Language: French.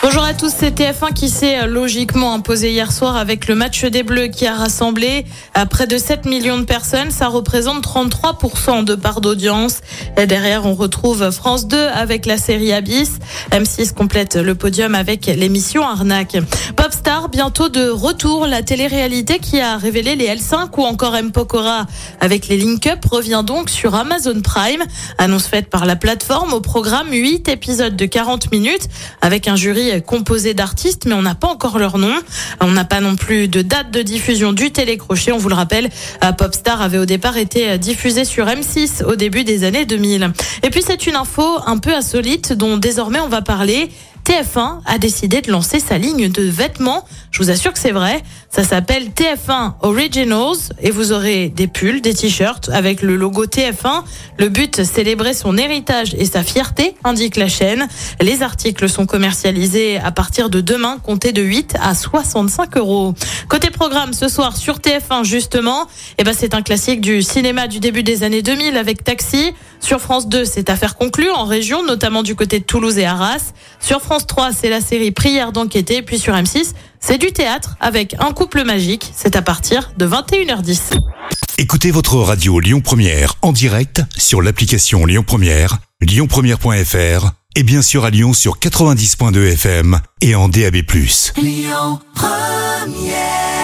Bonjour à tous, c'est TF1 qui s'est euh, logiquement imposé hier soir avec le match des Bleus qui a rassemblé à près de 7 millions de personnes. Ça représente 33% de part d'audience. Derrière, on retrouve France 2 avec la série Abyss. M6 complète le podium avec l'émission Arnaque. Popstar, bientôt de retour. La télé-réalité qui a révélé les L5 ou encore M. Pokora avec les Link Up revient donc sur Amazon Prime. Annonce faite par la plateforme au programme 8 épisodes de 40 minutes avec un jury composé d'artistes, mais on n'a pas encore leur nom. On n'a pas non plus de date de diffusion du télécrochet. On vous le rappelle, Popstar avait au départ été diffusé sur M6 au début des années 2000. Et puis c'est une info un peu insolite dont désormais on va parler. TF1 a décidé de lancer sa ligne de vêtements. Je vous assure que c'est vrai. Ça s'appelle TF1 Originals et vous aurez des pulls, des t-shirts avec le logo TF1. Le but, célébrer son héritage et sa fierté, indique la chaîne. Les articles sont commercialisés à partir de demain, comptés de 8 à 65 euros. Côté programme, ce soir sur TF1 justement, eh ben c'est un classique du cinéma du début des années 2000 avec Taxi. Sur France 2, c'est affaire conclue en région, notamment du côté de Toulouse et Arras. Sur France 3, c'est la série Prière d'enquêter. Puis sur M6, c'est du théâtre avec un couple magique. C'est à partir de 21h10. Écoutez votre radio Lyon Première en direct sur l'application Lyon Première, lyonpremière.fr et bien sûr à Lyon sur 90.2 FM et en DAB+. Lyon Première